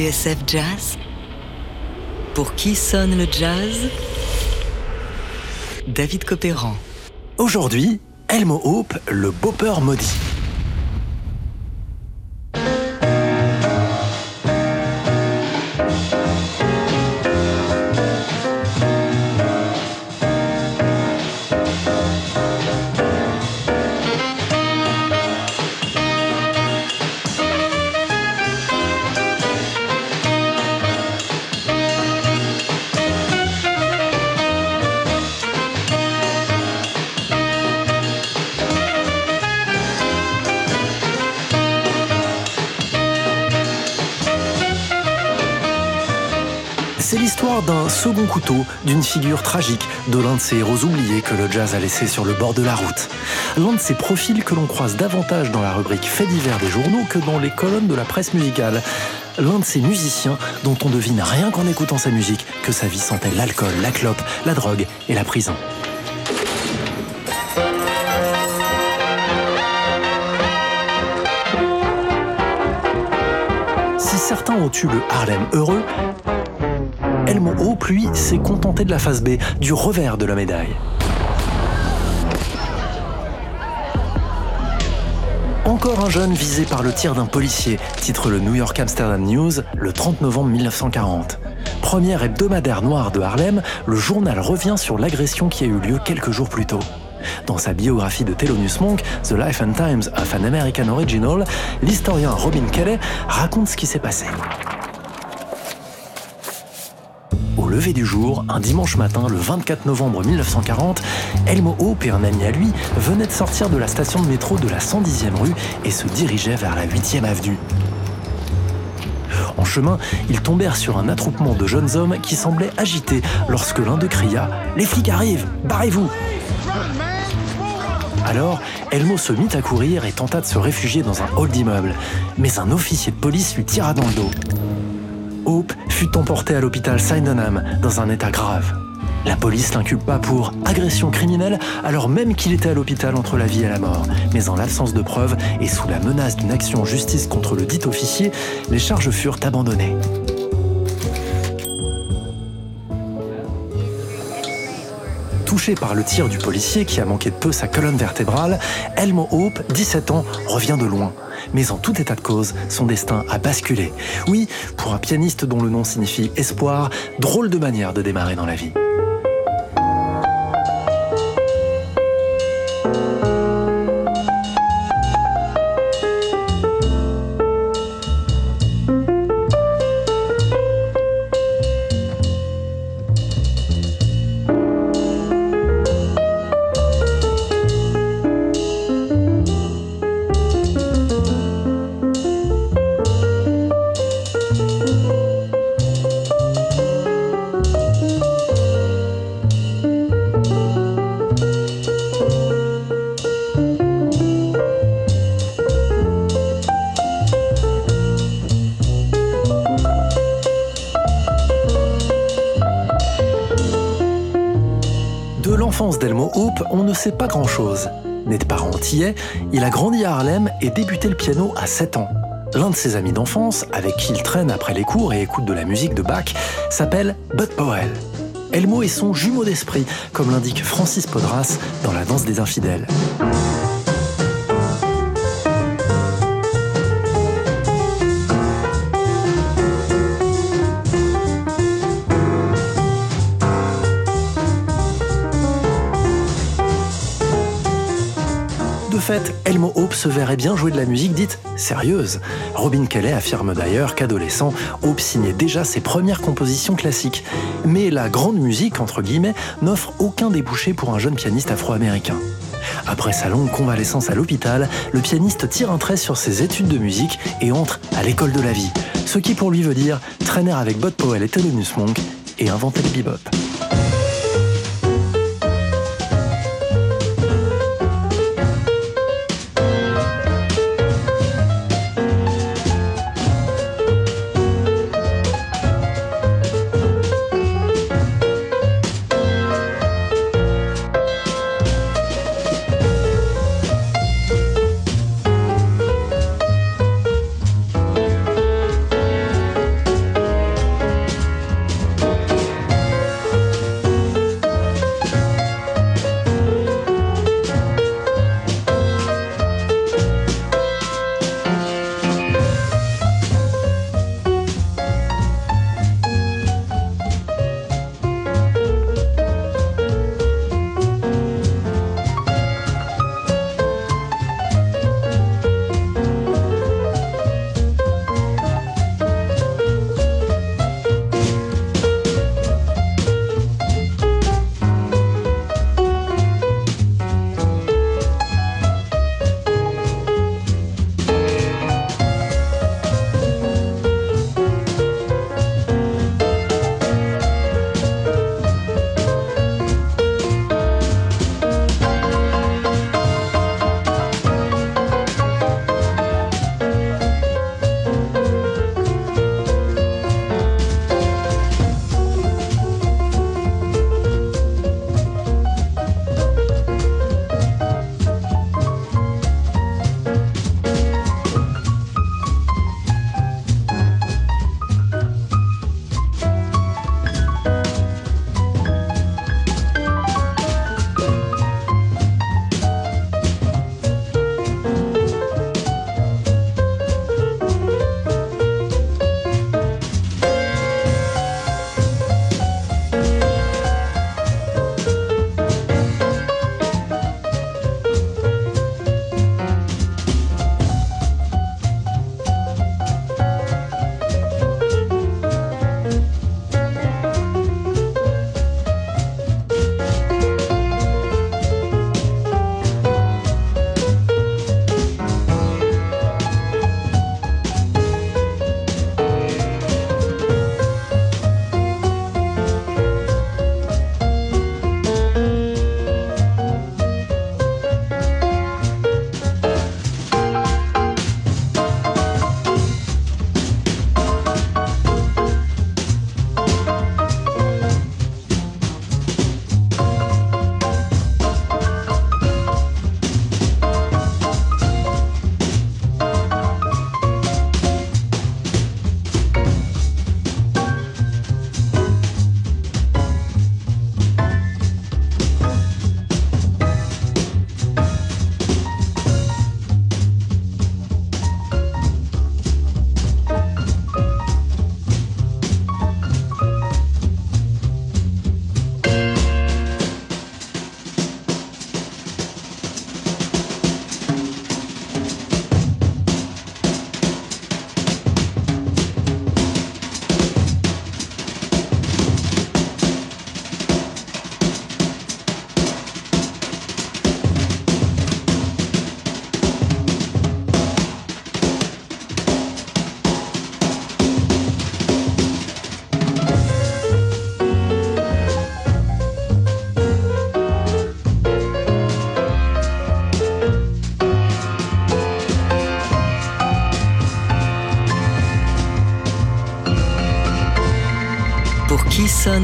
TSF Jazz Pour qui sonne le jazz? David Copéran. Aujourd'hui, Elmo Hope, le bopper maudit. C'est l'histoire d'un second couteau, d'une figure tragique, de l'un de ces héros oubliés que le jazz a laissé sur le bord de la route. L'un de ces profils que l'on croise davantage dans la rubrique Faits divers des journaux que dans les colonnes de la presse musicale. L'un de ces musiciens dont on devine rien qu'en écoutant sa musique que sa vie sentait l'alcool, la clope, la drogue et la prison. Si certains ont eu le Harlem heureux, Elmo Hope, lui, s'est contenté de la face B, du revers de la médaille. Encore un jeune visé par le tir d'un policier, titre le New York Amsterdam News le 30 novembre 1940. Première hebdomadaire noire de Harlem, le journal revient sur l'agression qui a eu lieu quelques jours plus tôt. Dans sa biographie de Thelonious Monk, The Life and Times of an American Original, l'historien Robin Kelly raconte ce qui s'est passé. Lever du jour, un dimanche matin, le 24 novembre 1940, Elmo Hope et un ami à lui venaient de sortir de la station de métro de la 110e rue et se dirigeaient vers la 8e avenue. En chemin, ils tombèrent sur un attroupement de jeunes hommes qui semblaient agités lorsque l'un d'eux cria ⁇ Les flics arrivent Barrez-vous !⁇ alors, Elmo se mit à courir et tenta de se réfugier dans un hall d'immeuble. Mais un officier de police lui tira dans le dos. Fut emporté à l'hôpital Sydenham dans un état grave. La police l'inculpa pour agression criminelle alors même qu'il était à l'hôpital entre la vie et la mort. Mais en l'absence de preuves et sous la menace d'une action en justice contre le dit officier, les charges furent abandonnées. Touché par le tir du policier qui a manqué de peu sa colonne vertébrale, Elmo Hope, 17 ans, revient de loin. Mais en tout état de cause, son destin a basculé. Oui, pour un pianiste dont le nom signifie espoir, drôle de manière de démarrer dans la vie. On ne sait pas grand-chose. Né de parents antillais, il a grandi à Harlem et débuté le piano à 7 ans. L'un de ses amis d'enfance, avec qui il traîne après les cours et écoute de la musique de Bach, s'appelle Bud Powell. Elmo est son jumeau d'esprit, comme l'indique Francis Podras dans La danse des infidèles. Fait, Elmo Hope se verrait bien jouer de la musique dite sérieuse. Robin Kelly affirme d'ailleurs qu'adolescent, Hope signait déjà ses premières compositions classiques. Mais la grande musique, entre guillemets, n'offre aucun débouché pour un jeune pianiste afro-américain. Après sa longue convalescence à l'hôpital, le pianiste tire un trait sur ses études de musique et entre à l'école de la vie. Ce qui pour lui veut dire traîner avec Bud Powell et Thelonious Monk et inventer le bebop.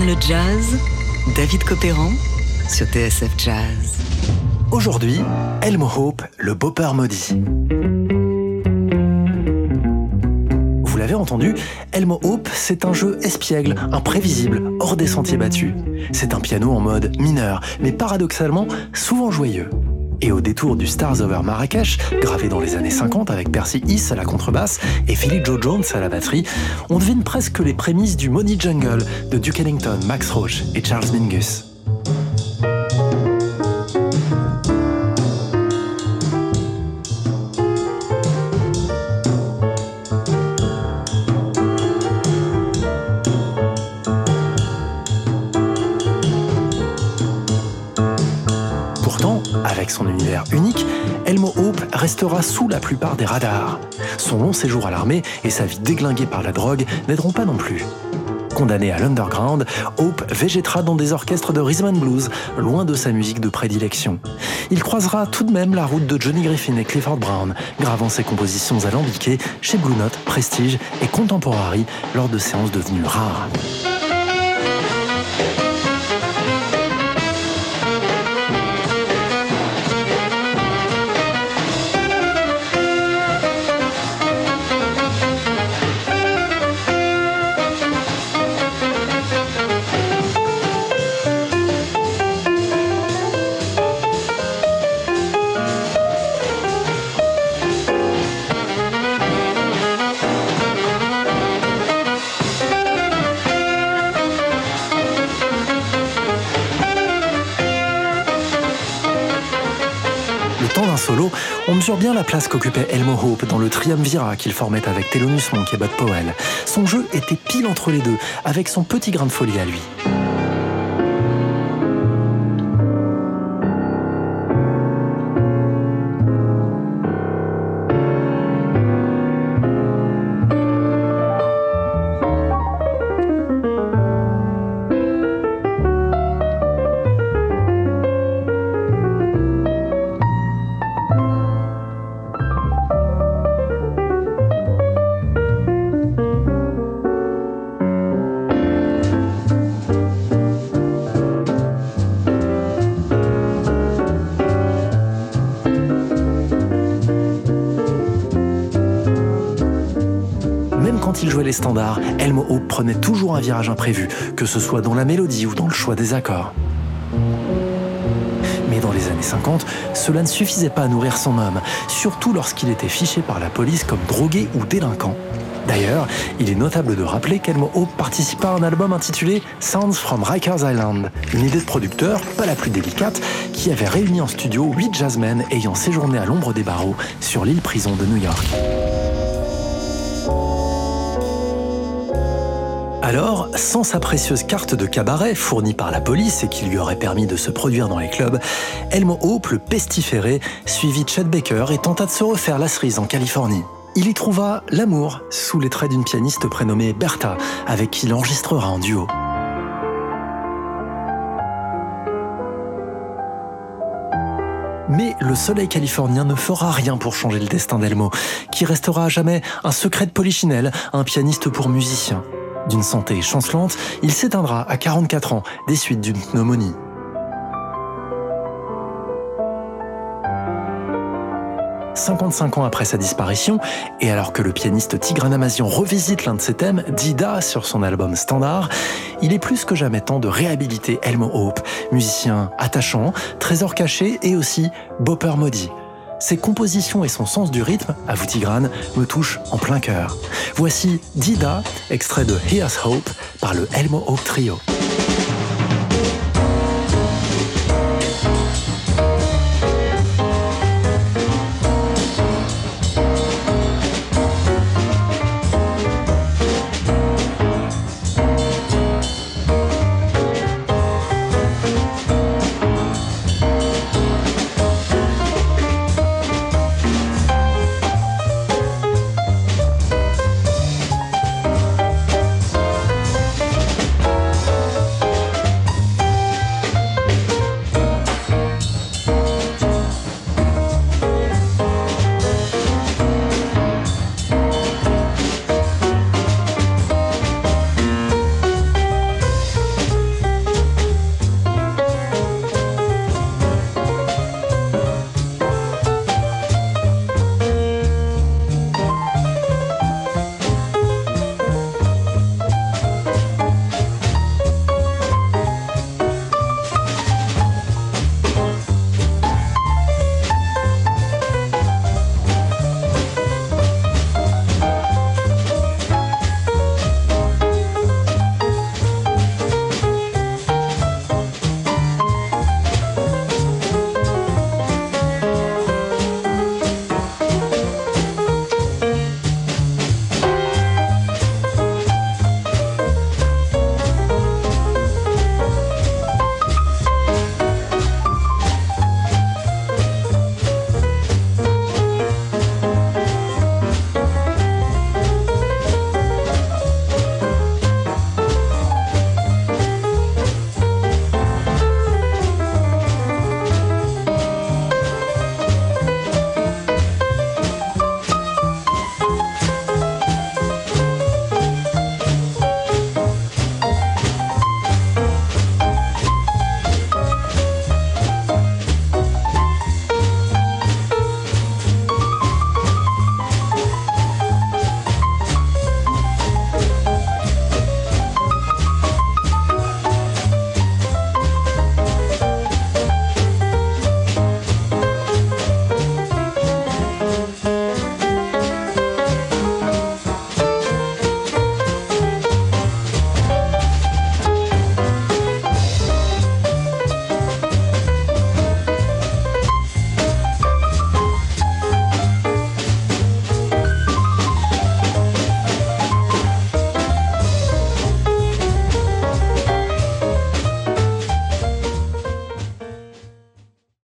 Le jazz David Copéran sur TSF Jazz. Aujourd'hui, Elmo Hope, le bopper maudit. Vous l'avez entendu, Elmo Hope, c'est un jeu espiègle, imprévisible, hors des sentiers battus. C'est un piano en mode mineur, mais paradoxalement souvent joyeux. Et au détour du Stars Over Marrakech, gravé dans les années 50 avec Percy Hiss à la contrebasse et Philly Joe Jones à la batterie, on devine presque les prémices du Money Jungle de Duke Ellington, Max Roach et Charles Mingus. Restera sous la plupart des radars. Son long séjour à l'armée et sa vie déglinguée par la drogue n'aideront pas non plus. Condamné à l'underground, Hope végétera dans des orchestres de rhythm and blues, loin de sa musique de prédilection. Il croisera tout de même la route de Johnny Griffin et Clifford Brown, gravant ses compositions alambiquées chez Blue Note, Prestige et Contemporary lors de séances devenues rares. On mesure bien la place qu'occupait Elmo Hope dans le triumvirat qu'il formait avec Thelonious Monk et Bud Powell. Son jeu était pile entre les deux, avec son petit grain de folie à lui. Quand il jouait les standards, Elmo Hope prenait toujours un virage imprévu, que ce soit dans la mélodie ou dans le choix des accords. Mais dans les années 50, cela ne suffisait pas à nourrir son homme, surtout lorsqu'il était fiché par la police comme drogué ou délinquant. D'ailleurs, il est notable de rappeler qu'Elmo Hope participa à un album intitulé Sounds from Rikers Island, une idée de producteur, pas la plus délicate, qui avait réuni en studio huit jazzmen ayant séjourné à l'ombre des barreaux sur l'île prison de New York. Alors, sans sa précieuse carte de cabaret fournie par la police et qui lui aurait permis de se produire dans les clubs, Elmo Hope, le pestiféré, suivit Chet Baker et tenta de se refaire la cerise en Californie. Il y trouva l'amour sous les traits d'une pianiste prénommée Bertha, avec qui il enregistrera en duo. Mais le soleil californien ne fera rien pour changer le destin d'Elmo, qui restera à jamais un secret de polichinelle, un pianiste pour musicien. D'une santé chancelante, il s'éteindra à 44 ans des suites d'une pneumonie. « 55 ans après sa disparition, et alors que le pianiste Tigran Amazian revisite l'un de ses thèmes, Dida, sur son album Standard, il est plus que jamais temps de réhabiliter Elmo Hope, musicien attachant, trésor caché et aussi bopper maudit. Ses compositions et son sens du rythme, à vous Tigrane, me touchent en plein cœur. Voici Dida, extrait de Here's Hope par le Elmo Hope Trio.